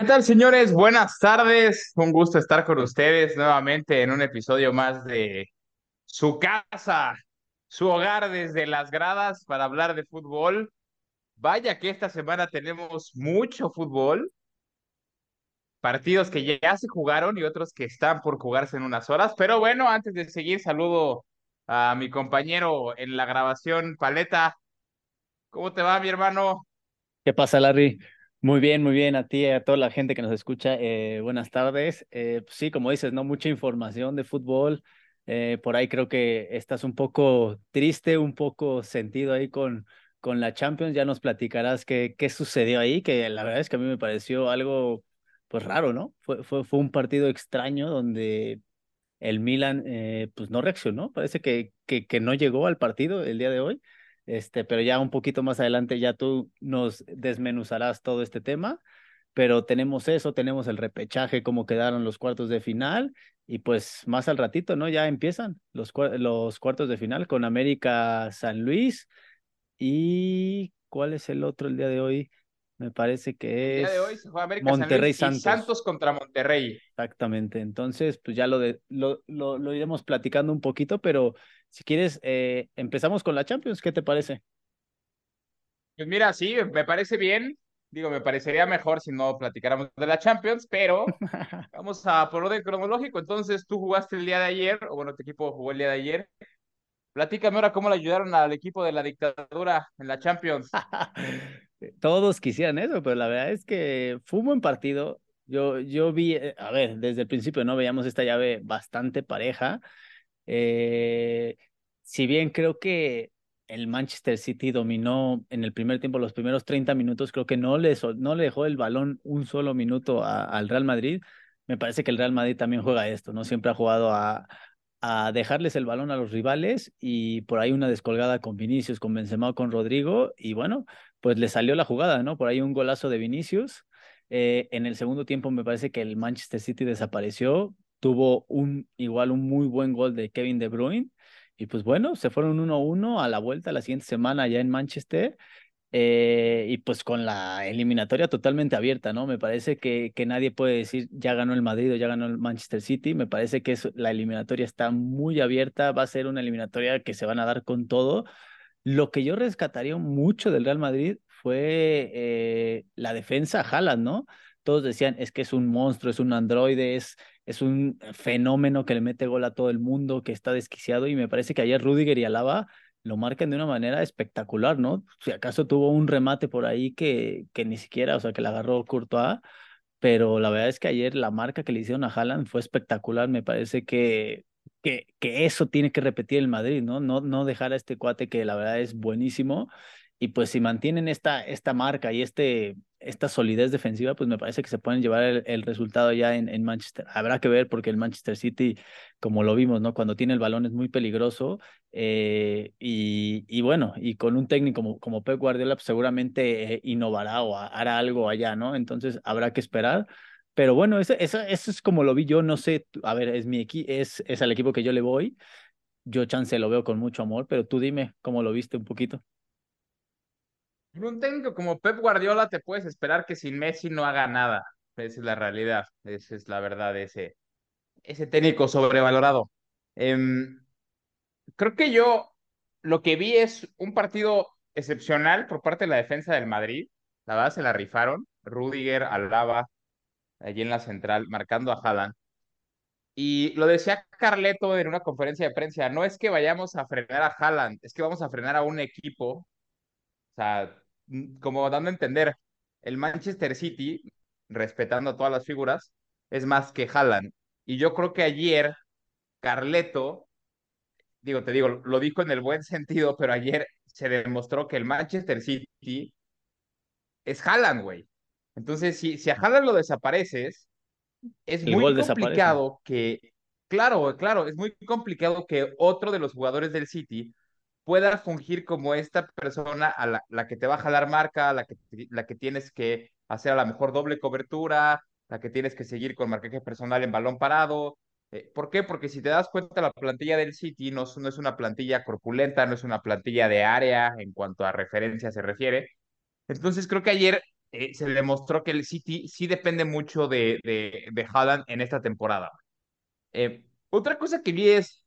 ¿Qué tal, señores? Buenas tardes. Un gusto estar con ustedes nuevamente en un episodio más de su casa, su hogar desde las gradas para hablar de fútbol. Vaya que esta semana tenemos mucho fútbol, partidos que ya se jugaron y otros que están por jugarse en unas horas. Pero bueno, antes de seguir, saludo a mi compañero en la grabación, Paleta. ¿Cómo te va, mi hermano? ¿Qué pasa, Larry? Muy bien, muy bien. A ti y a toda la gente que nos escucha, eh, buenas tardes. Eh, pues sí, como dices, ¿no? Mucha información de fútbol. Eh, por ahí creo que estás un poco triste, un poco sentido ahí con, con la Champions. Ya nos platicarás qué, qué sucedió ahí, que la verdad es que a mí me pareció algo, pues raro, ¿no? Fue, fue, fue un partido extraño donde el Milan, pues no reaccionó. Parece que, que, que no llegó al partido el día de hoy. Este, pero ya un poquito más adelante ya tú nos desmenuzarás todo este tema, pero tenemos eso, tenemos el repechaje, cómo quedaron los cuartos de final y pues más al ratito, ¿no? Ya empiezan los, los cuartos de final con América San Luis y ¿cuál es el otro el día de hoy? Me parece que es. El día de hoy se juega América Monterrey San Luis Santos. Santos contra Monterrey. Exactamente. Entonces, pues ya lo, de, lo, lo, lo iremos platicando un poquito, pero si quieres, eh, empezamos con la Champions. ¿Qué te parece? Pues mira, sí, me parece bien. Digo, me parecería mejor si no platicáramos de la Champions, pero vamos a por orden cronológico. Entonces, tú jugaste el día de ayer, o bueno, tu equipo jugó el día de ayer. Platícame ahora cómo le ayudaron al equipo de la dictadura en la Champions. Todos quisieran eso, pero la verdad es que fue un buen partido. Yo, yo vi, eh, a ver, desde el principio no veíamos esta llave bastante pareja. Eh, si bien creo que el Manchester City dominó en el primer tiempo, los primeros 30 minutos, creo que no le, no le dejó el balón un solo minuto al Real Madrid. Me parece que el Real Madrid también juega esto, ¿no? Siempre ha jugado a, a dejarles el balón a los rivales y por ahí una descolgada con Vinicius, con Benzema, con Rodrigo y bueno, pues le salió la jugada, ¿no? Por ahí un golazo de Vinicius. Eh, en el segundo tiempo me parece que el Manchester City desapareció, tuvo un igual un muy buen gol de Kevin De Bruyne y pues bueno, se fueron 1-1 a la vuelta la siguiente semana allá en Manchester eh, y pues con la eliminatoria totalmente abierta, ¿no? Me parece que, que nadie puede decir ya ganó el Madrid o ya ganó el Manchester City. Me parece que la eliminatoria está muy abierta, va a ser una eliminatoria que se van a dar con todo. Lo que yo rescataría mucho del Real Madrid fue eh, la defensa Haaland, ¿no? Todos decían, es que es un monstruo, es un androide, es, es un fenómeno que le mete gol a todo el mundo, que está desquiciado y me parece que ayer Rudiger y Alaba lo marcan de una manera espectacular, ¿no? Si acaso tuvo un remate por ahí que, que ni siquiera, o sea, que la agarró Courtois, pero la verdad es que ayer la marca que le hicieron a Haaland fue espectacular, me parece que, que, que eso tiene que repetir el Madrid, ¿no? ¿no? No dejar a este cuate que la verdad es buenísimo y pues si mantienen esta, esta marca y este, esta solidez defensiva, pues me parece que se pueden llevar el, resultado ya en, en, Manchester. Habrá que ver porque el Manchester City, como lo vimos, ¿no? Cuando tiene el balón es muy peligroso eh, y, y, bueno, y con un técnico como, como Pep Guardiola pues seguramente eh, innovará o hará algo allá, ¿no? Entonces habrá que esperar. Pero bueno, eso, eso, eso es como lo vi yo, no sé, a ver, es mi equipo, es, es al equipo que yo le voy. Yo chance lo veo con mucho amor, pero tú dime cómo lo viste un poquito. En un técnico como Pep Guardiola te puedes esperar que sin Messi no haga nada. Esa es la realidad, esa es la verdad de ese, ese técnico sobrevalorado. Em, creo que yo lo que vi es un partido excepcional por parte de la defensa del Madrid. La verdad se la rifaron. Rudiger, Alaba, allí en la central, marcando a Haaland. Y lo decía Carleto en una conferencia de prensa, no es que vayamos a frenar a Haaland, es que vamos a frenar a un equipo o sea, como dando a entender, el Manchester City, respetando a todas las figuras, es más que Haaland. Y yo creo que ayer Carleto, digo, te digo, lo dijo en el buen sentido, pero ayer se demostró que el Manchester City es Haaland, güey. Entonces, si, si a Haaland lo desapareces, es muy complicado que, claro, claro, es muy complicado que otro de los jugadores del City pueda fungir como esta persona a la, que te va a jalar marca, la que, la que tienes que hacer a la mejor doble cobertura, la que tienes que seguir con marcaje personal en balón parado. Eh, ¿Por qué? Porque si te das cuenta, la plantilla del City no, es una plantilla corpulenta, no es una plantilla de área en cuanto a referencia se refiere. Entonces creo que ayer eh, se demostró que el City sí depende mucho de, de, de Haaland en esta temporada. Eh, otra cosa que vi es,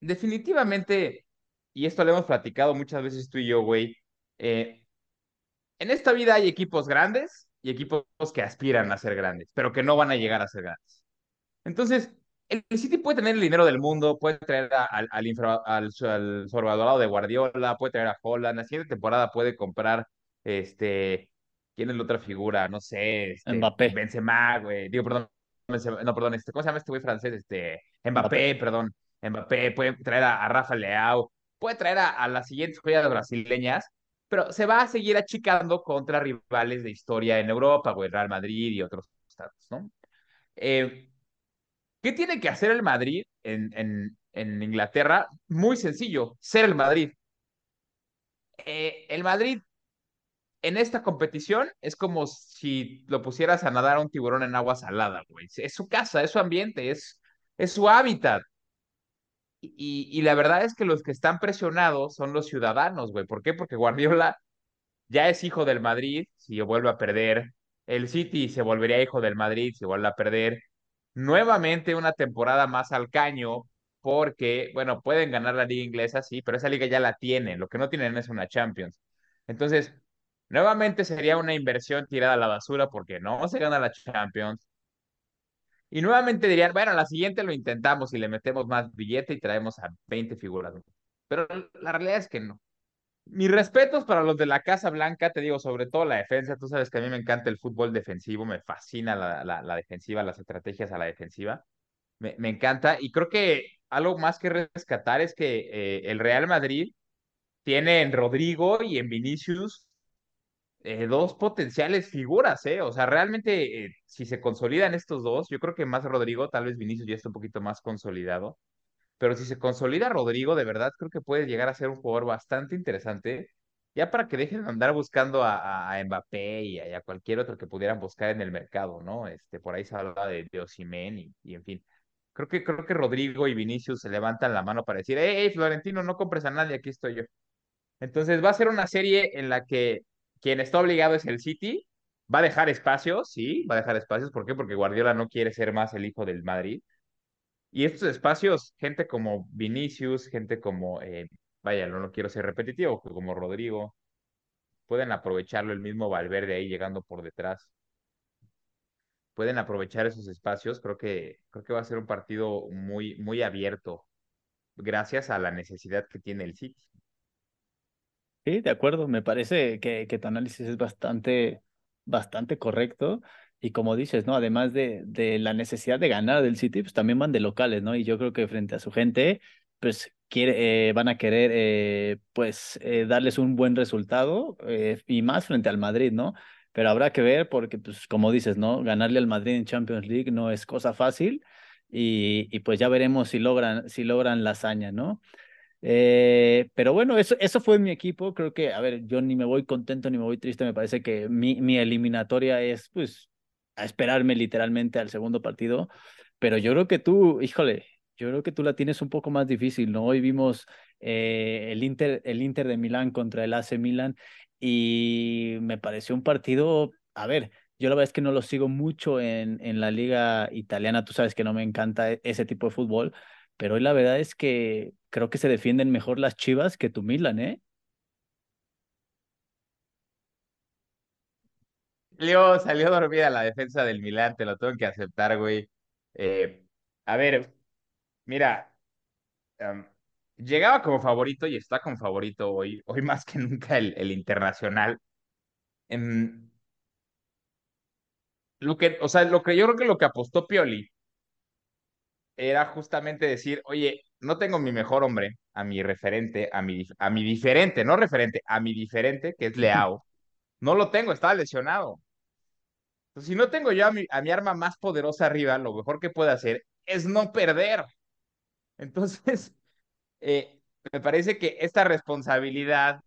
definitivamente, y esto lo hemos platicado muchas veces tú y yo, güey, eh, en esta vida hay equipos grandes y equipos que aspiran a ser grandes, pero que no van a llegar a ser grandes. Entonces, el City puede tener el dinero del mundo, puede traer a- al, al, infra- al, al sobrevalorado de Guardiola, puede traer a Holland, la siguiente temporada puede comprar, este, ¿quién es la otra figura? No sé, este, Mbappé, Benzema, güey, digo, perdón, Benzema- no, perdón, este, ¿cómo se llama este güey francés? Este, Mbappé. Mbappé, perdón, Mbappé, puede traer a, a Rafa Leao, puede traer a, a las siguientes joyas brasileñas, pero se va a seguir achicando contra rivales de historia en Europa, güey, Real Madrid y otros estados, ¿no? Eh, ¿Qué tiene que hacer el Madrid en, en, en Inglaterra? Muy sencillo, ser el Madrid. Eh, el Madrid en esta competición es como si lo pusieras a nadar a un tiburón en agua salada, güey. Es su casa, es su ambiente, es, es su hábitat. Y, la verdad es que los que están presionados son los ciudadanos, güey. ¿Por qué? Porque Guardiola ya es hijo del Madrid si vuelve a perder. El City se volvería hijo del Madrid si vuelve a perder. Nuevamente una temporada más al caño porque, bueno, pueden ganar la liga inglesa, sí, pero esa liga ya la tienen. Lo que no tienen es una Champions. Entonces, nuevamente sería una inversión tirada a la basura porque no se gana la Champions. Y nuevamente dirían, bueno, la siguiente lo intentamos y le metemos más billete y traemos a 20 figuras. Pero la realidad es que no. Mis respetos para los de la Casa Blanca, te digo, sobre todo la defensa. Tú sabes que a mí me encanta el fútbol defensivo, me fascina la, la, defensiva, las estrategias a la defensiva. Me, me, encanta. Y creo que algo más que rescatar es que eh, el Real Madrid tiene en Rodrigo y en Vinicius eh, dos potenciales figuras, ¿eh? O sea, realmente, eh, si se consolidan estos dos, yo creo que más Rodrigo, tal vez Vinicius ya está un poquito más consolidado pero si se consolida Rodrigo, de verdad creo que puede llegar a ser un jugador bastante interesante, ya para que dejen de andar buscando a, a Mbappé y a, cualquier otro que pudieran buscar en el mercado, ¿no? Este, por ahí se habla de, de y, y, en fin. Creo que, creo que Rodrigo y Vinicius se levantan la mano para decir, hey, Florentino, no compres a nadie, aquí estoy yo. Entonces va a ser una serie en la que quien está obligado es el City, va a dejar espacios, sí, va a dejar espacios, ¿por qué? Porque Guardiola no quiere ser más el hijo del Madrid, y estos espacios, gente como Vinicius, gente como, eh, vaya, no, no quiero ser repetitivo, como Rodrigo, pueden aprovecharlo el mismo Valverde ahí llegando por detrás. Pueden aprovechar esos espacios. Creo que, creo que va a ser un partido muy, muy abierto, gracias a la necesidad que tiene el City. Sí, de acuerdo. Me parece que, tu análisis es bastante, bastante correcto. Y como dices, ¿no? Además de, la necesidad de ganar del City, pues también van de locales, ¿no? Y yo creo que frente a su gente, pues quiere, eh, van a querer, eh, pues, eh, darles un buen resultado y más frente al Madrid, ¿no? Pero habrá que ver porque, pues, como dices, ¿no? Ganarle al Madrid en Champions League no es cosa fácil y, y pues ya veremos si logran, si logran la hazaña, ¿no? Eh, pero bueno, eso, eso fue mi equipo. Creo que, a ver, yo ni me voy contento ni me voy triste. Me parece que mi, mi eliminatoria es, pues, a esperarme literalmente al segundo partido. Pero yo creo que tú, híjole, yo creo que tú la tienes un poco más difícil, ¿no? Hoy vimos eh, el, Inter, el Inter de Milán contra el AC Milan y me pareció un partido, a ver, yo la verdad es que no lo sigo mucho en, en la liga italiana. Tú sabes que no me encanta e, ese tipo de fútbol pero hoy la verdad es que creo que se defienden mejor las Chivas que tu Milan, ¿eh? Salió, salió dormida la defensa del Milán, te lo tengo que aceptar, güey. Eh, a ver, mira, llegaba como favorito y está como favorito hoy, hoy más que nunca el, Internacional. Um, lo que, o sea, lo que yo creo que lo que apostó Pioli era justamente decir, oye, no tengo mi mejor hombre, a mi referente, a mi, a mi diferente, no referente, a mi diferente, que es Leao. No lo tengo, estaba lesionado. Si no tengo yo a mi, a mi arma más poderosa arriba, lo mejor que puedo hacer es no perder. Entonces, eh, me parece que esta responsabilidad,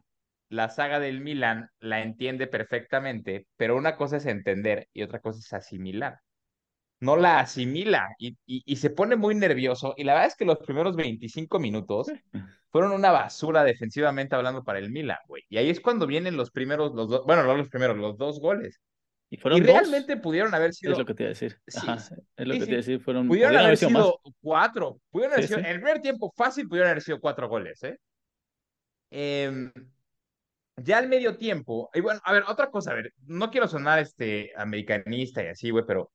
la saga del Milan la entiende perfectamente, pero una cosa es entender y otra cosa es asimilar. No la asimila y, y, y, se pone muy nervioso. Y la verdad es que los primeros 25 minutos fueron una basura defensivamente hablando para el Milan, güey. Y ahí es cuando vienen los primeros, los dos, bueno, no los primeros, los dos goles. Y fueron y realmente pudieron haber sido. Es lo que te iba a decir. Ajá, sí, es lo que te iba a decir. Fueron, pudieron, haber sido, sido cuatro. Pudieron haber sido, en el primer tiempo fácil pudieron haber sido cuatro goles, ¿eh? eh ya al medio tiempo, y bueno, a ver, otra cosa, a ver, no quiero sonar este americanista y así, güey, pero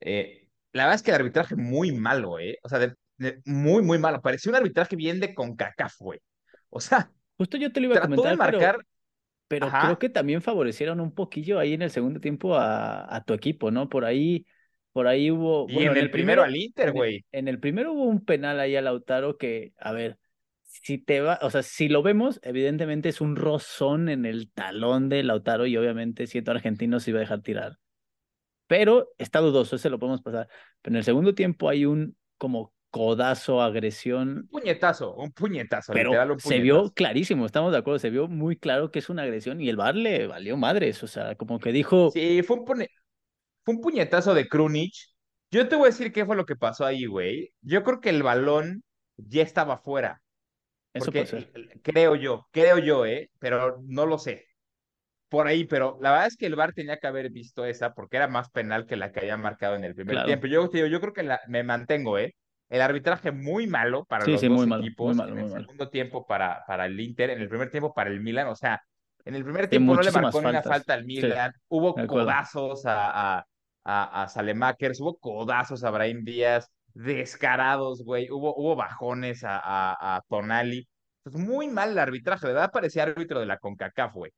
eh, la verdad es que el arbitraje muy malo, ¿eh? O sea, de, de, muy, muy malo. Parecía un arbitraje bien de CONCACAF, güey. O sea, justo yo te lo iba a comentar, de marcar, pero, pero creo que también favorecieron un poquillo ahí en el segundo tiempo a, a tu equipo, ¿no? Por ahí, por ahí hubo. Y bueno, en, el, el primero, primero, al Inter, güey. En, en, el primero hubo un penal ahí a Lautaro que, a ver, si te va, o sea, si lo vemos, evidentemente es un rozón en el talón de Lautaro y obviamente siendo argentino se iba a dejar tirar. Pero está dudoso, ese lo podemos pasar. Pero en el segundo tiempo hay un como codazo, agresión. Un puñetazo, un puñetazo. Pero literal, un puñetazo. se vio clarísimo, estamos de acuerdo, se vio muy claro que es una agresión y el bar le valió madres, o sea, como que dijo... Sí, fue un, puñe... fue un puñetazo de Krunic. Yo te voy a decir qué fue lo que pasó ahí, güey. Yo creo que el balón ya estaba fuera. Eso Porque creo yo, creo yo, ¿eh? Pero no lo sé. Por ahí, pero la verdad es que el VAR tenía que haber visto esa porque era más penal que la que había marcado en el primer Claro. tiempo. Yo, te digo, yo creo que la- me mantengo, ¿eh? El arbitraje muy malo para Sí, los sí, dos muy malo, equipos. muy malo, en el muy malo. segundo tiempo para, para el Inter, en el primer tiempo para el Milan. O sea, en el primer tiempo no le marcó ni una falta al Sí, Milan. Hubo codazos a, a, a, a Salemakers, hubo codazos a Brahim Díaz, descarados, güey. Hubo, hubo bajones a, a, a Tonali. Entonces, muy mal el arbitraje. De verdad parecía árbitro de la CONCACAF, güey.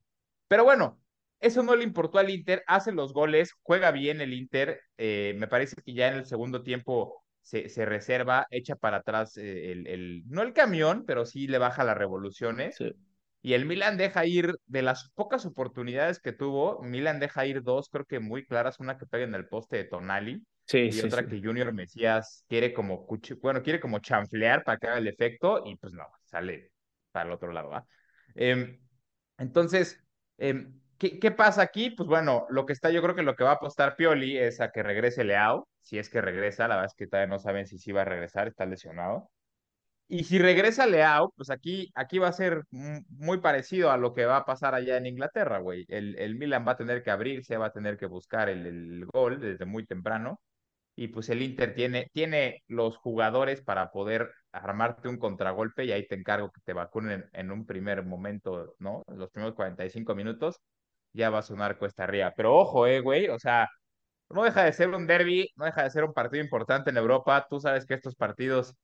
Pero bueno, eso no le importó al Inter, hace los goles, juega bien el Inter, eh, me parece que ya en el segundo tiempo se, se reserva, echa para atrás eh, el, el, no el camión, pero sí le baja las revoluciones. Sí. Y el Milan deja ir, de las pocas oportunidades que tuvo, Milan deja ir dos, creo que muy claras, una que pega en el poste de Tonali Sí, y sí, otra que Junior Mesías quiere como, bueno, quiere como chanflear para que haga el efecto y pues no, sale para el otro lado, ¿va? Em, entonces, em, ¿qué, qué pasa aquí? Pues bueno, lo que está, yo creo que lo que va a apostar Pioli es a que regrese Leao, si es que regresa, la verdad es que todavía no saben si sí va a regresar, está lesionado. Y si regresa Leao, pues aquí, aquí va a ser muy parecido a lo que va a pasar allá en Inglaterra, güey. El, el Milan va a tener que abrirse, va a tener que buscar el, el gol desde muy temprano. Y pues el Inter tiene, tiene los jugadores para poder armarte un contragolpe y ahí te encargo que te vacunen en, un primer momento, ¿no? Los primeros 45 minutos ya va a sonar cuesta arriba. Pero ojo, eh, güey, o sea, no deja de ser un derby, no deja de ser un partido importante en Europa. Tú sabes que estos partidos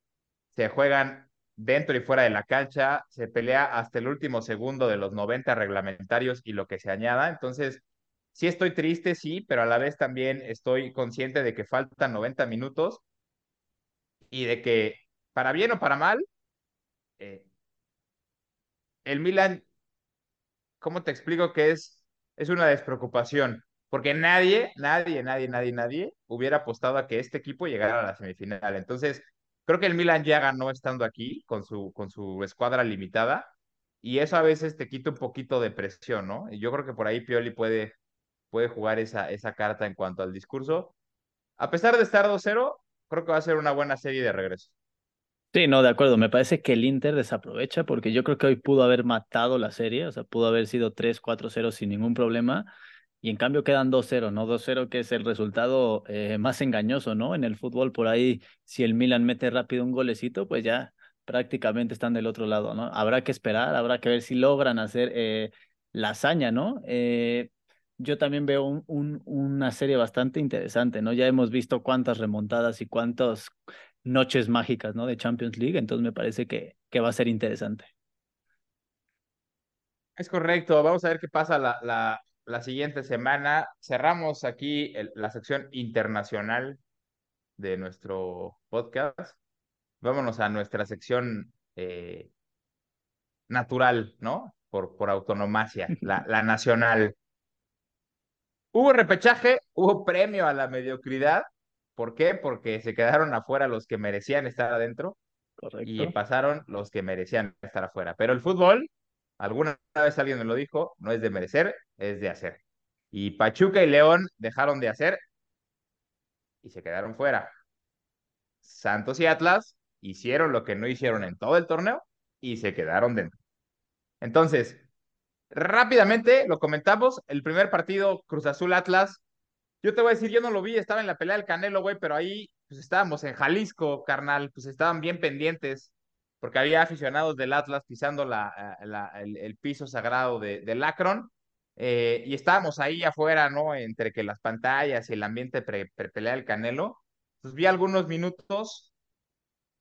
se juegan dentro y fuera de la cancha, se pelea hasta el último segundo de los 90 reglamentarios y lo que se añada. Entonces, sí estoy triste, sí, pero a la vez también estoy consciente de que faltan 90 minutos y de que, para bien o para mal, eh, el Milan, ¿cómo te explico que es, es una despreocupación? Porque nadie, nadie, nadie, nadie, nadie hubiera apostado a que este equipo llegara a la semifinal. Entonces, creo que el Milan ya ganó estando aquí con su, con su escuadra limitada y eso a veces te quita un poquito de presión, ¿no? Y yo creo que por ahí Pioli puede, puede jugar esa, esa carta en cuanto al discurso. A pesar de estar 2-0, creo que va a ser una buena serie de regreso. Sí, no, de acuerdo. Me parece que el Inter desaprovecha porque yo creo que hoy pudo haber matado la serie, o sea, pudo haber sido 3-4-0 sin ningún problema. Y en cambio quedan 2-0, ¿no? 2-0 que es el resultado eh, más engañoso, ¿no? En el fútbol, por ahí, si el Milan mete rápido un golecito, pues ya prácticamente están del otro lado, ¿no? Habrá que esperar, habrá que ver si logran hacer eh, la hazaña, ¿no? Eh, yo también veo un, un, una serie bastante interesante, ¿no? Ya hemos visto cuántas remontadas y cuántas noches mágicas, ¿no? De Champions League, entonces me parece que, que va a ser interesante. Es correcto, vamos a ver qué pasa la, la, la siguiente semana. Cerramos aquí el, la sección internacional de nuestro podcast. Vámonos a nuestra sección eh, natural, ¿no? Por, por autonomacia, la, la nacional. Hubo repechaje, hubo premio a la mediocridad. ¿Por qué? Porque se quedaron afuera los que merecían estar adentro y pasaron los que merecían estar afuera. Pero el fútbol, alguna vez alguien me lo dijo, no es de merecer, es de hacer. Y Pachuca y León dejaron de hacer y se quedaron fuera. Santos y Atlas hicieron lo que no hicieron en todo el torneo y se quedaron dentro. Entonces, rápidamente lo comentamos, el primer partido Cruz Azul Atlas, yo te voy a decir, yo no lo vi, estaba en la pelea del Canelo, güey, pero ahí pues estábamos en Jalisco, carnal, pues estaban bien pendientes, porque había aficionados del Atlas pisando la, el, piso sagrado de, del Akron, eh, y estábamos ahí afuera, ¿no? Entre que las pantallas y el ambiente pre-pelea del Canelo, pues vi algunos minutos,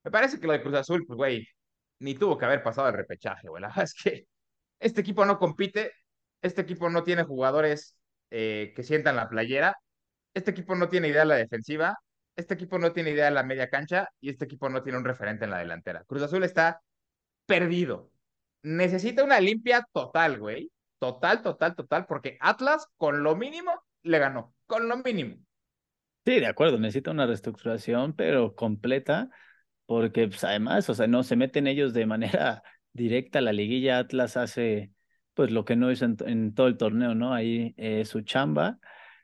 me parece que lo de Cruz Azul, pues, güey, ni tuvo que haber pasado el repechaje, güey, la verdad es que este equipo no compite, este equipo no tiene jugadores eh, que sientan la playera, este equipo no tiene idea de la defensiva, este equipo no tiene idea de la media cancha y este equipo no tiene un referente en la delantera. Cruz Azul está perdido. Necesita una limpia total, güey. Total, total, total, porque Atlas con lo mínimo le ganó, con lo mínimo. Sí, de acuerdo, necesita una reestructuración, pero completa, porque pues, además, o sea, no se meten ellos de manera directa a la liguilla. Atlas hace pues lo que no hizo en, todo el torneo, ¿no? Ahí eh, su chamba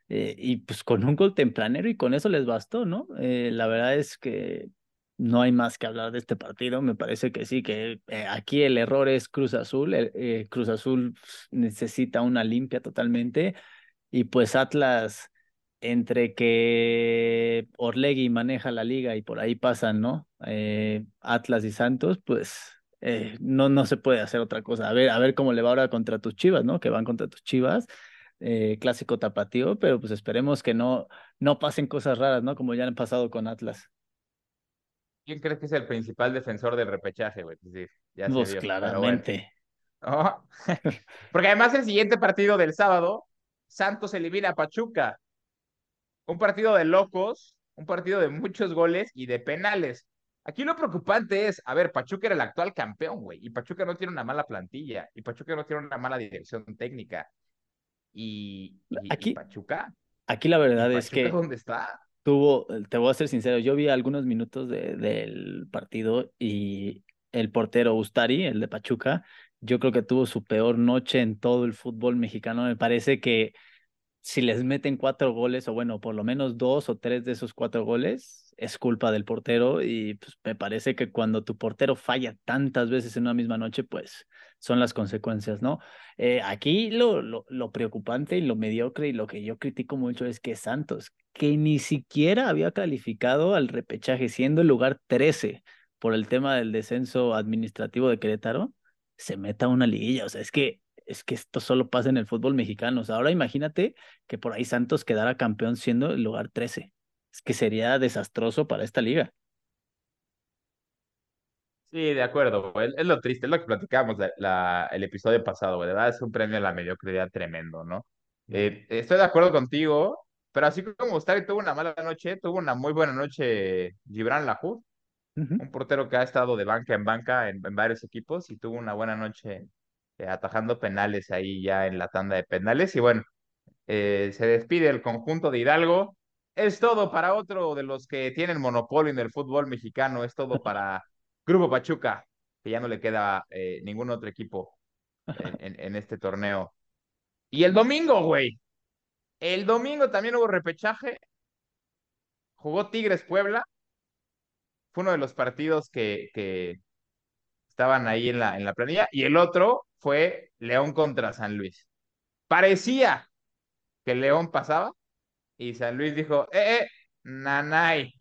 eh, y pues con un gol tempranero y con eso les bastó, ¿no? Eh, la verdad es que no hay más que hablar de este partido. Me parece que sí, que aquí el error es Cruz Azul. Cruz Azul necesita una limpia totalmente. Y pues Atlas, entre que Orlegui maneja la liga y por ahí pasan, ¿no? Atlas y Santos, pues no, no se puede hacer otra cosa. A ver, a ver cómo le va ahora contra tus chivas, ¿no? Que van contra tus chivas. Eh, clásico tapatío, pero pues esperemos que no, no pasen cosas raras, ¿no? Como ya han pasado con Atlas. ¿Quién crees que es el principal defensor del repechaje, güey? Sí, ya pues claramente. Porque además el siguiente partido del sábado, Santos elimina a Pachuca. Un partido de locos, un partido de muchos goles y de penales. Aquí lo preocupante es, a ver, Pachuca era el actual campeón, güey, y Pachuca no tiene una mala plantilla, y Pachuca no tiene una mala dirección técnica, y, aquí, Pachuca. Aquí la verdad es que. ¿Dónde está? Tuvo, te voy a ser sincero, yo vi algunos minutos de, del partido y el portero Ustari, el de Pachuca, yo creo que tuvo su peor noche en todo el fútbol mexicano. Me parece que si les meten cuatro goles, o bueno, por lo menos dos o tres de esos cuatro goles, es culpa del portero. Y pues, me parece que cuando tu portero falla tantas veces en una misma noche, pues son las consecuencias, ¿no? Eh, aquí lo, lo, lo, preocupante y lo mediocre y lo que yo critico mucho es que Santos, que ni siquiera había calificado al repechaje, siendo el lugar 13 por el tema del descenso administrativo de Querétaro, se meta a una liguilla. O sea, es que es que esto solo pasa en el fútbol mexicano. O sea, ahora imagínate que por ahí Santos quedara campeón siendo el lugar 13. Es que sería desastroso para esta liga. Sí, de acuerdo. Es, lo triste, es lo que platicábamos la, el episodio pasado, ¿verdad? Es un premio a la mediocridad tremendo, ¿no? Eh, estoy de acuerdo contigo, pero así como Ustari tuvo una mala noche, tuvo una muy buena noche Gibran Lajú, un portero que ha estado de banca en banca en, varios equipos y tuvo una buena noche eh, atajando penales ahí ya en la tanda de penales. Y bueno, eh, se despide el conjunto de Hidalgo. Es todo para otro de los que tienen monopolio en el fútbol mexicano, es todo para Grupo Pachuca, que ya no le queda eh, ningún otro equipo en, este torneo. Y el domingo, güey. El domingo también hubo repechaje. Jugó Tigres Puebla. Fue uno de los partidos que, que estaban ahí en la, en la planilla. Y el otro fue León contra San Luis. Parecía que León pasaba y San Luis dijo, eh, eh, nanay,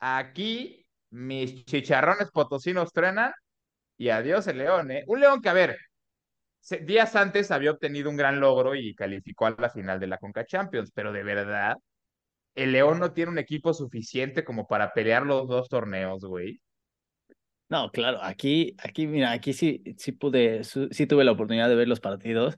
aquí mis chicharrones potosinos truenan y adiós el León, ¿eh? Un León que, a ver, días antes había obtenido un gran logro y calificó a la final de la Conca Champions, pero de verdad, el León no tiene un equipo suficiente como para pelear los dos torneos, güey. No, claro, aquí, aquí, mira, aquí sí, sí pude, sí tuve la oportunidad de ver los partidos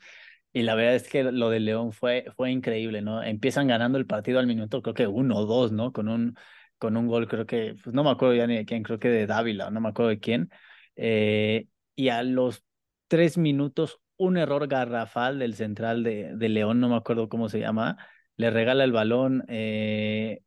y la verdad es que lo de León fue, fue increíble, ¿no? Empiezan ganando el partido al minuto, creo que uno o dos, ¿no? Con un, con un gol, creo que, pues no me acuerdo ya ni de quién, creo que de Dávila, no me acuerdo de quién. Eh, y a los tres minutos, un error garrafal del central de, de León, no me acuerdo cómo se llama, le regala el balón eh,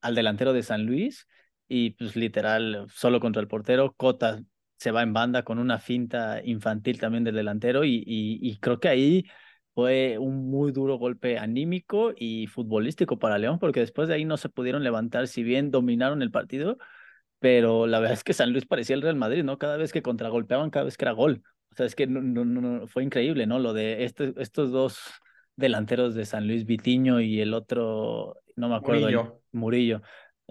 al delantero de San Luis y pues literal, solo contra el portero, Cota se va en banda con una finta infantil también del delantero y, y, y creo que ahí fue un muy duro golpe anímico y futbolístico para León, porque después de ahí no se pudieron levantar, si bien dominaron el partido, pero la verdad es que San Luis parecía el Real Madrid, ¿no? Cada vez que contragolpeaban, cada vez que era gol. O sea, es que no, no, no, fue increíble, ¿no? Lo de este, estos dos delanteros de San Luis, Vitiño y el otro, no me acuerdo, Murillo. Murillo.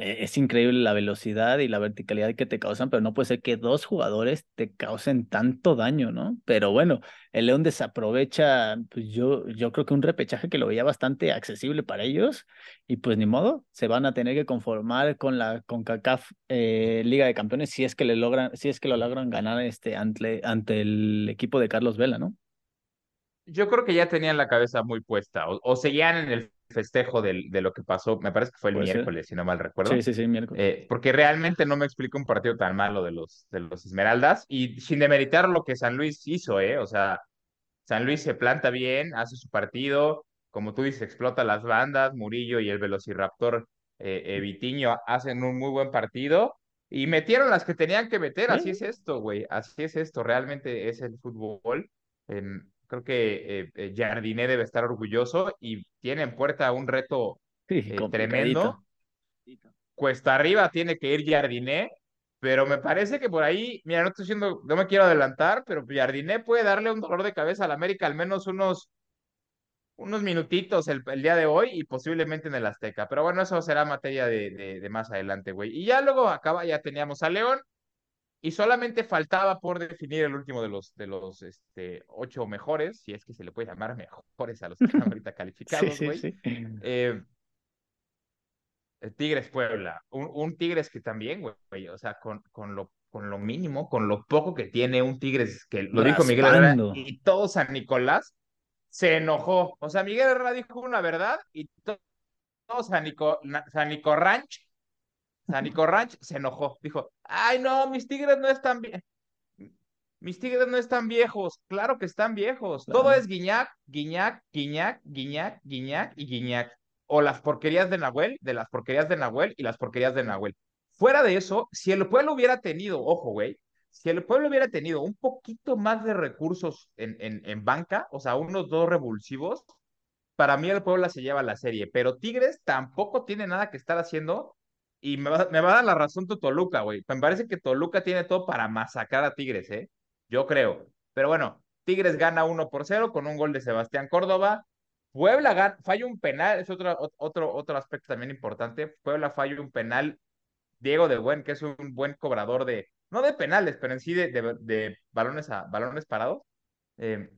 Eh, es increíble la velocidad y la verticalidad que te causan, pero no puede ser que dos jugadores te causen tanto daño, ¿no? Pero bueno, el León desaprovecha, pues yo, yo creo que un repechaje que lo veía bastante accesible para ellos y pues ni modo, se van a tener que conformar con la CONCACAF eh, Liga de Campeones si es que le logran, si es que lo logran ganar este ante, ante el equipo de Carlos Vela, ¿no? Yo creo que ya tenían la cabeza muy puesta o, o seguían en el festejo de lo que pasó, me parece que fue el miércoles, si no mal recuerdo. Sí, sí, sí, miércoles. Eh, porque realmente no me explico un partido tan malo de los, de los Esmeraldas y sin demeritar lo que San Luis hizo, ¿eh? O sea, San Luis se planta bien, hace su partido, como tú dices, explota las bandas, Murillo y el Velociraptor eh, eh Vitiño hacen un muy buen partido y metieron las que tenían que meter, así es esto, güey, así es esto, realmente es el fútbol. Creo que eh, eh, Jardiné debe estar orgulloso y tiene en puerta un reto eh, tremendo. Cuesta arriba tiene que ir Jardiné, pero me parece que por ahí, mira, no estoy diciendo, no me quiero adelantar, pero Jardiné puede darle un dolor de cabeza al América al menos unos, unos minutitos el, el, día de hoy y posiblemente en el Azteca. Pero bueno, eso será materia de, de, de más adelante, güey. Y ya luego acaba, ya teníamos a León, y solamente faltaba por definir el último de los, de los este, ocho mejores, si es que se le puede llamar mejores a los que están ahorita calificados, güey. Sí, sí. eh, Tigres Puebla, un, un, Tigres que también, güey, o sea, con, con, lo, con lo mínimo, con lo poco que tiene un Tigres, que lo Raspando. dijo Miguel Herrera, y todo San Nicolás se enojó. O sea, Miguel Herrera dijo una verdad y todo, todo San, Nico, San Nico Ranch sea, Nico Ranch se enojó, dijo, ay no, mis tigres no están bien. Mis tigres no están viejos, claro que están viejos. Claro. Todo es Guiñac, Guiñac, Guiñac, Guiñac, Guiñac y Guiñac. O las porquerías de Nahuel, de las porquerías de Nahuel y las porquerías de Nahuel. Fuera de eso, si el pueblo hubiera tenido, ojo, güey, si el pueblo hubiera tenido un poquito más de recursos en, en, en banca, o sea, unos dos revulsivos, para mí el pueblo se lleva la serie. Pero Tigres tampoco tiene nada que estar haciendo y me va, me va, a dar la razón tu Toluca, güey. Me parece que Toluca tiene todo para masacrar a Tigres, ¿eh? Yo creo. Pero bueno, Tigres gana 1 por 0 con un gol de Sebastián Córdoba. Puebla falla un penal, es otro, otro, otro aspecto también importante. Puebla falla un penal. Diego de Buen, que es un buen cobrador de, no de penales, pero en sí de, de, de balones, a, balones parados. Eh,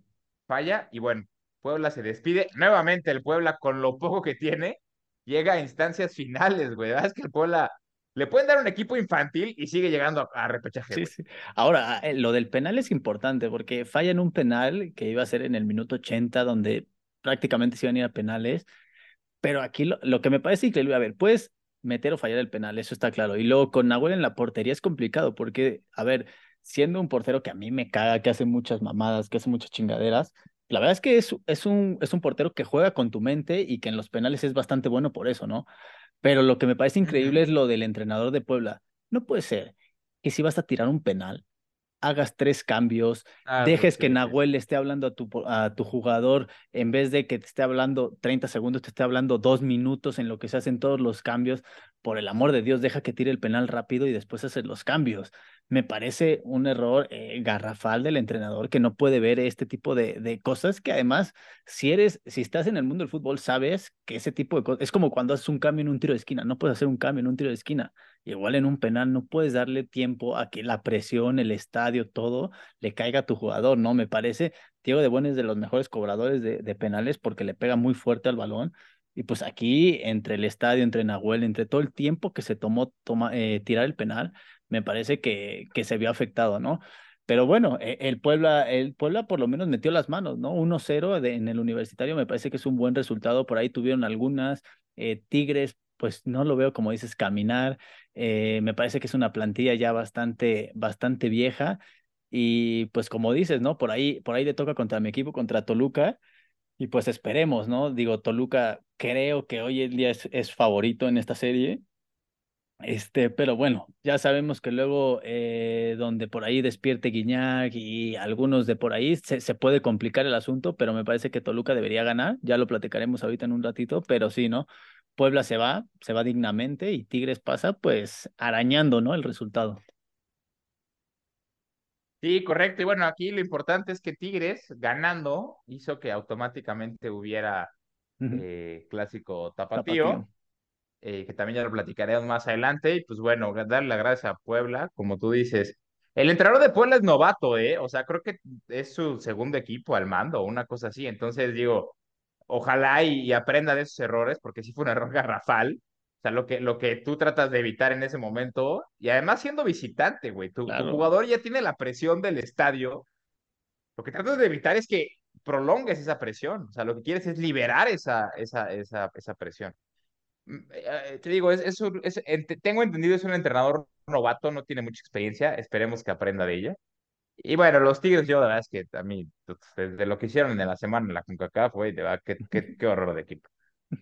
falla y bueno, Puebla se despide. Nuevamente el Puebla con lo poco que tiene llega a instancias finales, güey. Es que el Puebla le pueden dar un equipo infantil y sigue llegando a, a repechaje. Sí, sí. Ahora, eh, lo del penal es importante porque falla en un penal que iba a ser en el minuto 80, donde prácticamente se iban a ir a penales. Pero aquí lo, lo que me parece increíble, a ver, puedes meter o fallar el penal, eso está claro. Y luego con Nahuel en la portería es complicado porque, a ver, siendo un portero que a mí me caga, que hace muchas mamadas, que hace muchas chingaderas, la verdad es que es, es, un, es un portero que juega con tu mente y que en los penales es bastante bueno por eso, ¿no? Pero lo que me parece increíble es lo del entrenador de Puebla. No puede ser que si vas a tirar un penal, hagas tres cambios, ah, dejes sí, que Nahuel sí. esté hablando a tu, a tu jugador, en vez de que te esté hablando 30 segundos, te esté hablando dos minutos en lo que se hacen todos los cambios. Por el amor de Dios, deja que tire el penal rápido y después hacer los cambios me parece un error eh, garrafal del entrenador que no puede ver este tipo de, de, cosas que además, si eres, si estás en el mundo del fútbol, sabes que ese tipo de cosas, es como cuando haces un cambio en un tiro de esquina, no puedes hacer un cambio en un tiro de esquina, igual en un penal no puedes darle tiempo a que la presión, el estadio, todo le caiga a tu jugador, ¿no? Me parece, Diego de Buen es de los mejores cobradores de, penales porque le pega muy fuerte al balón. Y pues aquí, entre el estadio, entre Nahuel, entre todo el tiempo que se tomó toma, eh, tirar el penal, me parece que, que se vio afectado, ¿no? Pero bueno, e, el Puebla, el Puebla por lo menos metió las manos, ¿no? 1-0 en el universitario me parece que es un buen resultado. Por ahí tuvieron algunas. Eh, Tigres, pues no lo veo como dices, caminar. Eh, me parece que es una plantilla ya bastante, bastante vieja. Y pues como dices, ¿no? Por ahí, por ahí le toca contra mi equipo, contra Toluca. Y pues esperemos, ¿no? Digo, Toluca creo que hoy el día es favorito en esta serie Este, pero bueno, ya sabemos que luego eh, donde por ahí despierte Guiñac y algunos de por ahí se, se, puede complicar el asunto, pero me parece que Toluca debería ganar, ya lo platicaremos ahorita en un ratito, pero sí, ¿no? Puebla se va, se va dignamente y Tigres pasa pues arañando, ¿no? El resultado. Sí, correcto. Y bueno, aquí lo importante es que Tigres, ganando, hizo que automáticamente hubiera Uh -huh. eh, clásico tapatío, Tapatío. Eh, que también ya lo platicaremos más adelante. Y pues bueno, darle las gracias a Puebla, como tú dices. El entrenador de Puebla es novato, ¿eh? O sea, creo que es su segundo equipo al mando, una cosa así. Entonces, digo, ojalá y, y aprenda de esos errores, porque sí fue un error garrafal. O sea, lo que, lo que tú tratas de evitar en ese momento, y además siendo visitante, güey, tu, tu jugador ya tiene la presión del estadio. Lo que tratas de evitar es que prolongues esa presión. O sea, lo que quieres es liberar esa, esa, esa, esa presión. Mm, eh, Te digo, es, es, tengo entendido, es un entrenador novato, no tiene mucha experiencia, esperemos que aprenda de ella. Y bueno, los Tigres, yo la verdad es que a mí, pues, desde lo que hicieron en la semana en la CONCACAF, güey, de verdad, qué, qué, qué horror de equipo.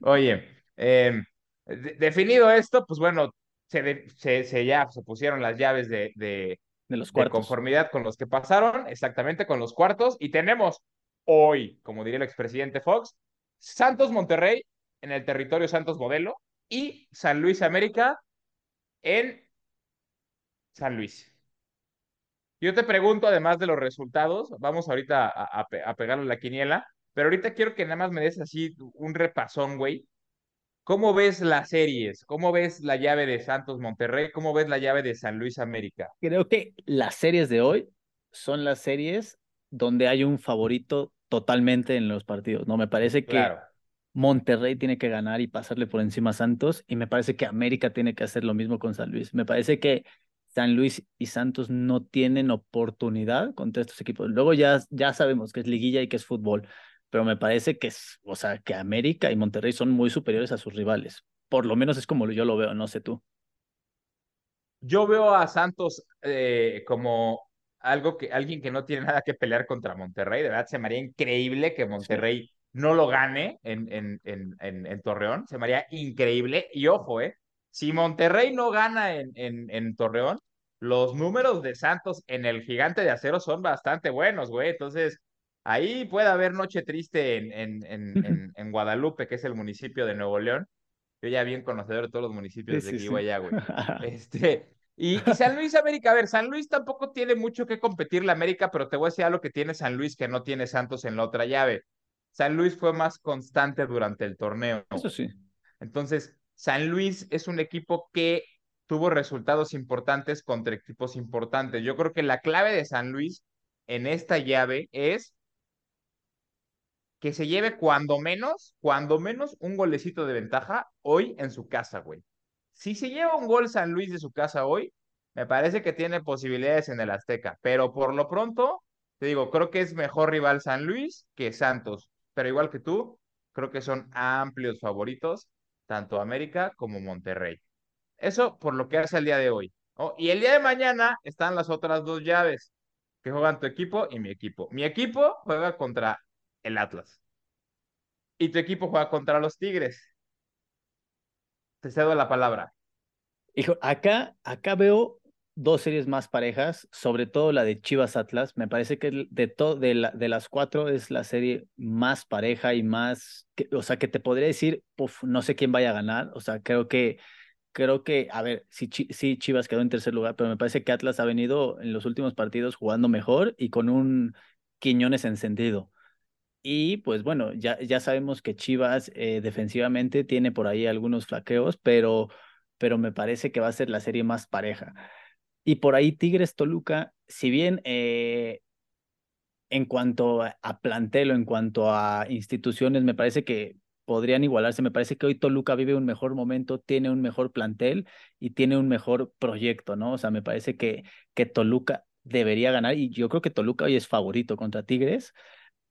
Oye, eh, de- definido esto, pues bueno, se, se, se ya se pusieron las llaves de, de, de los cuartos. conformidad con los que pasaron, exactamente con los cuartos, y tenemos hoy, como diría el expresidente Fox, Santos Monterrey en el territorio Santos Modelo y San Luis América en San Luis. Yo te pregunto, además de los resultados, vamos ahorita a, a, a pegarle la quiniela, pero ahorita quiero que nada más me des así un repasón, güey, ¿Cómo ves las series? ¿Cómo ves la llave de Santos Monterrey? ¿Cómo ves la llave de San Luis América? Creo que las series de hoy son las series donde hay un favorito totalmente en los partidos, ¿no? Me parece que Claro. Monterrey tiene que ganar y pasarle por encima a Santos y me parece que América tiene que hacer lo mismo con San Luis. Me parece que San Luis y Santos no tienen oportunidad contra estos equipos. Luego ya, ya sabemos que es liguilla y que es fútbol, pero me parece que es, o sea, que América y Monterrey son muy superiores a sus rivales. Por lo menos es como yo lo veo, no sé tú. Yo veo a Santos eh, como algo que, alguien que no tiene nada que pelear contra Monterrey. De verdad, se me haría increíble que Sí. No lo gane en, en, en, en, Torreón. Se me haría increíble. Y ojo, eh, si Monterrey no gana en, en, en Torreón, los números de Santos en el Gigante de Acero son bastante buenos, güey. Entonces, ahí puede haber noche triste en, en, en, en, en Guadalupe, que es el municipio de Nuevo León. Yo ya bien conocedor de todos los Sí, municipios de sí, sí. allá, güey. Este, y, y San Luis América, a ver, San Luis tampoco tiene mucho que competir la América, pero te voy a decir algo que tiene San Luis que no tiene Santos en la otra llave. San Luis fue más constante durante el torneo. Eso sí. Entonces, San Luis es un equipo que tuvo resultados importantes contra equipos importantes. Yo creo que la clave de San Luis en esta llave es que se lleve cuando menos, cuando menos un golecito de ventaja hoy en su casa, güey. Si se lleva un gol San Luis de su casa hoy, me parece que tiene posibilidades en el Azteca, pero por lo pronto, te digo, creo que es mejor rival San Luis que Santos, pero igual que tú, creo que son amplios favoritos, tanto América como Monterrey. Eso por lo que hace el día de hoy. Y el día de mañana están las otras dos llaves que juegan tu equipo y mi equipo. Mi equipo juega contra el Atlas y tu equipo juega contra los Tigres. Te cedo la palabra. Hijo, acá, acá veo dos series más parejas, sobre todo la de Chivas Atlas. Me parece que de, to, de, la, de las cuatro es la serie más pareja y más, que, o sea, que te podría decir, no sé quién vaya a ganar. O sea, creo que, creo que, a ver, sí, sí, Chivas quedó en tercer lugar, pero me parece que Atlas ha venido en los últimos partidos jugando mejor y con un Quiñones encendido. Y pues bueno, ya, ya sabemos que Chivas eh, defensivamente tiene por ahí algunos flaqueos, pero, pero me parece que va a ser la serie más pareja. Y por ahí Tigres Toluca, si bien eh, en cuanto a plantel o en cuanto a instituciones, me parece que podrían igualarse. Me parece que hoy Toluca vive un mejor momento, tiene un mejor plantel y tiene un mejor proyecto, ¿no? O sea, me parece que, que Toluca debería ganar y yo creo que Toluca hoy es favorito contra Tigres.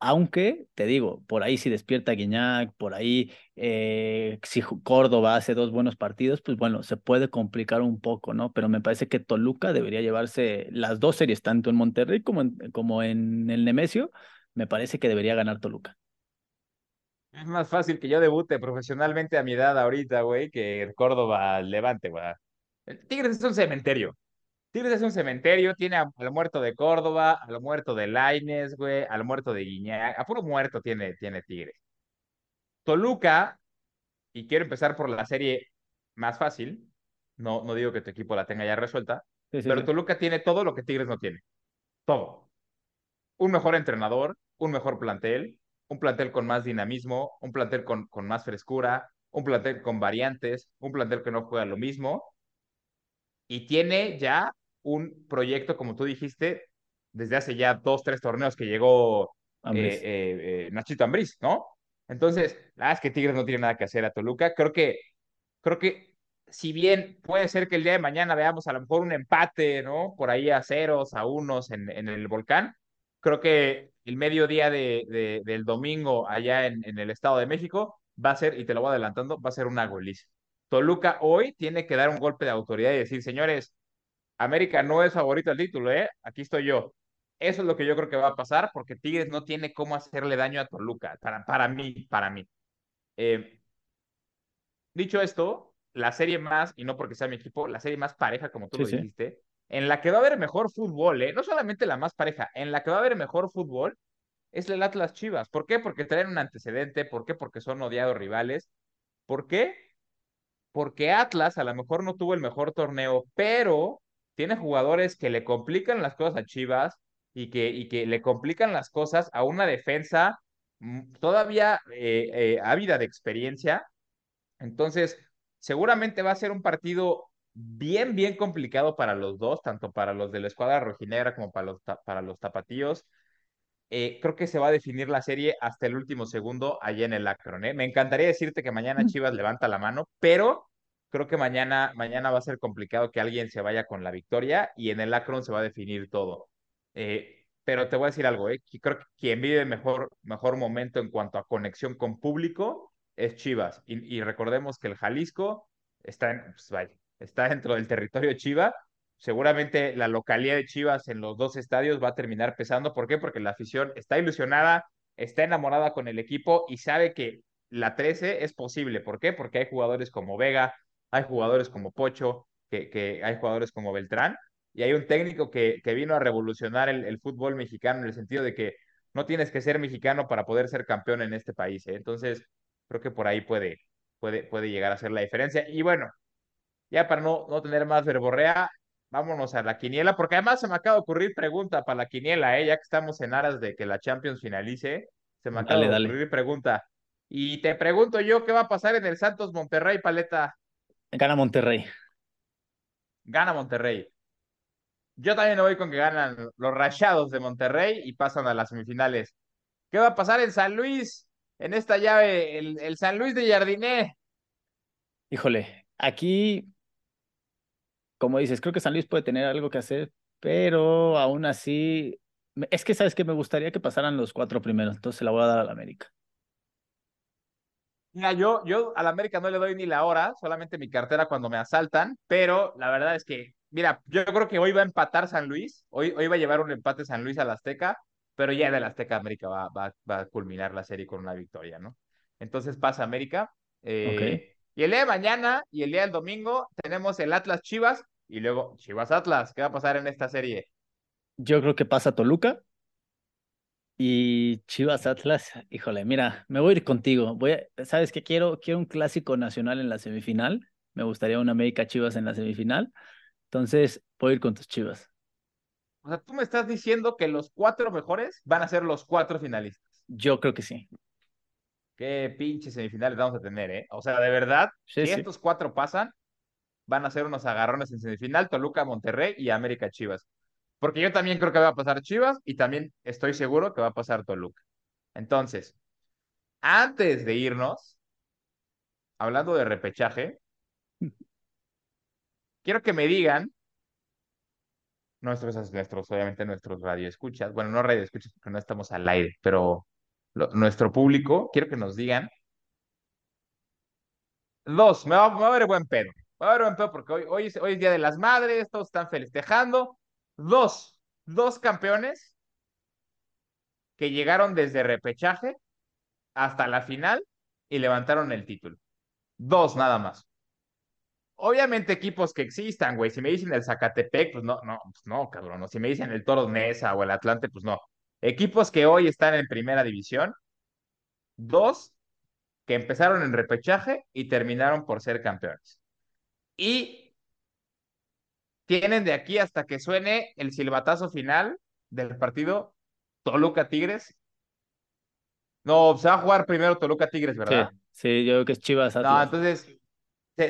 Aunque, te digo, por ahí si despierta Guiñac, por ahí eh, si Córdoba hace dos buenos partidos, pues bueno, se puede complicar un poco, ¿no? Pero me parece que Toluca debería llevarse las dos series, tanto en Monterrey como en, como en el Nemesio, me parece que debería ganar Toluca. Es más fácil que yo debute profesionalmente a mi edad ahorita, güey, que Córdoba Levante, güey. Tigres es un cementerio. Tigres es un cementerio, tiene al muerto de Córdoba, al muerto de Laines, güey, al muerto de Guiñac, a puro muerto tiene, tiene Tigres. Toluca, y quiero empezar por la serie más fácil, no, no digo que tu equipo la tenga ya resuelta, Sí, sí, pero sí. Toluca tiene todo lo que Tigres no tiene. Todo. Un mejor entrenador, un mejor plantel, un plantel con más dinamismo, un plantel con, con más frescura, un plantel con variantes, un plantel que no juega lo mismo y tiene ya un proyecto, como tú dijiste, desde hace ya dos, tres torneos que llegó eh, eh, eh, Nachito Ambriz, ¿no? Entonces, la verdad es que Tigres no tiene nada que hacer a Toluca. Creo que, creo que si bien puede ser que el día de mañana veamos a lo mejor un empate, ¿no? Por ahí a ceros, a unos en, en el volcán, creo que el mediodía de, de, del domingo allá en, en el Estado de México va a ser, y te lo voy adelantando, va a ser una goliza. Toluca hoy tiene que dar un golpe de autoridad y decir, señores, América no es favorito al título, ¿eh? Aquí estoy yo. Eso es lo que yo creo que va a pasar porque Tigres no tiene cómo hacerle daño a Toluca, para, para mí, para mí. Eh, dicho esto, la serie más, y no porque sea mi equipo, la serie más pareja, como tú Sí, lo sí. dijiste, en la que va a haber mejor fútbol, ¿eh? No solamente la más pareja, en la que va a haber mejor fútbol es el Atlas Chivas. ¿Por qué? Porque traen un antecedente, ¿por qué? Porque son odiados rivales. ¿Por qué? Porque Atlas a lo mejor no tuvo el mejor torneo, pero tiene jugadores que le complican las cosas a Chivas y que, y que le complican las cosas a una defensa mm, todavía eh, eh, ávida de experiencia. Entonces, seguramente va a ser un partido bien, bien complicado para los dos, tanto para los de la escuadra rojinegra como para los, para los tapatíos. Eh, creo que se va a definir la serie hasta el último segundo allá en el Akron. ¿eh? Me encantaría decirte que mañana Chivas levanta la mano, pero creo que mañana, mañana va a ser complicado que alguien se vaya con la victoria y en el Akron se va a definir todo. Eh, pero te voy a decir algo, ¿eh? creo que quien vive mejor, mejor momento en cuanto a conexión con público es Chivas. Y, recordemos que el Jalisco está, en, pues, está dentro del territorio de Chivas seguramente la localidad de Chivas en los dos estadios va a terminar pesando. ¿Por qué? Porque la afición está ilusionada, está enamorada con el equipo y sabe que la 13 es posible. ¿Por qué? Porque hay jugadores como Vega, hay jugadores como Pocho, que, que hay jugadores como Beltrán y hay un técnico que, que vino a revolucionar el, el, fútbol mexicano en el sentido de que no tienes que ser mexicano para poder ser campeón en este país. ¿eh? Entonces, creo que por ahí puede, puede, puede llegar a ser la diferencia. Y bueno, ya para no, no tener más verborrea, vámonos a la quiniela, porque además se me acaba de ocurrir pregunta para la quiniela, ¿eh? ya que estamos en aras de que la Champions finalice, se me acaba Dale, de dale. ocurrir pregunta. Y te pregunto yo, ¿qué va a pasar en el Santos Monterrey, Paleta? Gana Monterrey. Gana Monterrey. Yo también me voy con que ganan los Rayados de Monterrey y pasan a las semifinales. ¿Qué va a pasar en San Luis? En esta llave, el, el San Luis de Jardiné. Híjole, aquí, como dices, creo que San Luis puede tener algo que hacer, pero aún así, es que sabes que me gustaría que pasaran los cuatro primeros, entonces la voy a dar a la América. Mira, yo, yo a la América no le doy ni la hora, solamente mi cartera cuando me asaltan, pero la verdad es que, mira, yo creo que hoy va a empatar San Luis, hoy, hoy va a llevar un empate San Luis al Azteca, pero ya del Azteca América va, va, va a culminar la serie con una victoria, ¿no? Entonces pasa América. Eh, y el día de mañana y el día del domingo tenemos el Atlas Chivas y luego Chivas Atlas. ¿Qué va a pasar en esta serie? Yo creo que pasa Toluca y Chivas Atlas. Híjole, mira, me voy a ir contigo. Voy a, ¿sabes qué quiero? Quiero un clásico nacional en la semifinal. Me gustaría una América Chivas en la semifinal. Entonces, voy a ir con tus Chivas. O sea, tú me estás diciendo que los cuatro mejores van a ser los cuatro finalistas. Yo creo que sí. Qué pinches semifinales vamos a tener, ¿eh? O sea, de verdad, Sí, si sí. estos cuatro pasan, van a ser unos agarrones en semifinal, Toluca, Monterrey y América Chivas. Porque yo también creo que va a pasar Chivas y también estoy seguro que va a pasar Toluca. Entonces, antes de irnos, hablando de repechaje, quiero que me digan, nuestros, nuestros obviamente nuestros radioescuchas, bueno, no radioescuchas porque no estamos al aire, pero lo, nuestro público, quiero que nos digan Dos, me va, me va a ver buen pedo. Me va a ver buen pedo porque hoy, hoy, es, hoy es Día de las Madres, todos están festejando. Dos, dos campeones que llegaron desde repechaje hasta la final y levantaron el título. Dos nada más. obviamente equipos que existan, güey. Si me dicen el Zacatepec, pues no, no, pues no, cabrón. Si me dicen el Toros Nesa o el Atlante, pues no. Equipos que hoy están en primera división, dos que empezaron en repechaje y terminaron por ser campeones. Y tienen de aquí hasta que suene el silbatazo final del partido Toluca Tigres. No, se va a jugar primero Toluca Tigres, ¿verdad? Sí, sí, yo creo que es Chivas Atlas. No, entonces,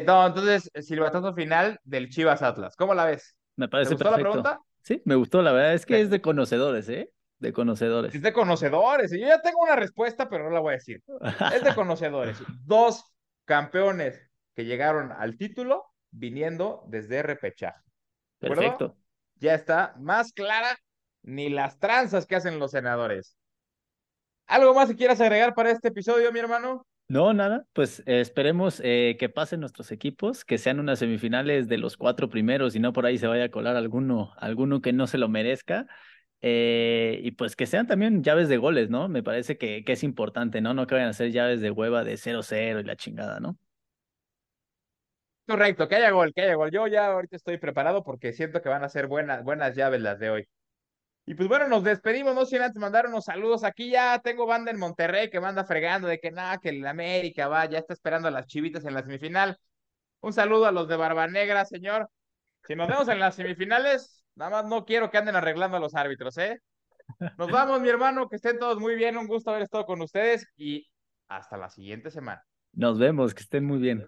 no, entonces silbatazo final del Chivas Atlas. ¿Cómo la ves? Me parece ¿Te gustó perfecto. la pregunta? Sí, me gustó, la verdad es que es de conocedores, ¿eh? De conocedores. Es de conocedores. Y yo ya tengo una respuesta, pero no la voy a decir. Es de conocedores. Dos campeones que llegaron al título viniendo desde repechaje. Perfecto. Ya está más clara ni las tranzas que hacen los senadores. ¿Algo más que quieras agregar para este episodio, mi hermano? No, nada, pues eh, esperemos eh, que pasen nuestros equipos, que sean unas semifinales de los cuatro primeros y no por ahí se vaya a colar alguno, alguno que no se lo merezca. Eh, y pues que sean también llaves de goles, ¿no? Me parece que, que es importante, ¿no? No que vayan a ser llaves de hueva de 0-0 y la chingada, ¿no? Correcto, que haya gol, que haya gol. Yo ya ahorita estoy preparado porque siento que van a ser buenas, buenas llaves las de hoy. Y pues bueno, nos despedimos, no sin antes mandar unos saludos. Aquí ya tengo banda en Monterrey que manda fregando de que nada, que el América va, ya está esperando a las chivitas en la semifinal. Un saludo a los de Barba Negra, señor. Si nos vemos en las semifinales, nada más no quiero que anden arreglando a los árbitros, ¿eh? Nos vamos, mi hermano, que estén todos muy bien. Un gusto haber estado con ustedes y hasta la siguiente semana. Nos vemos, que estén muy bien.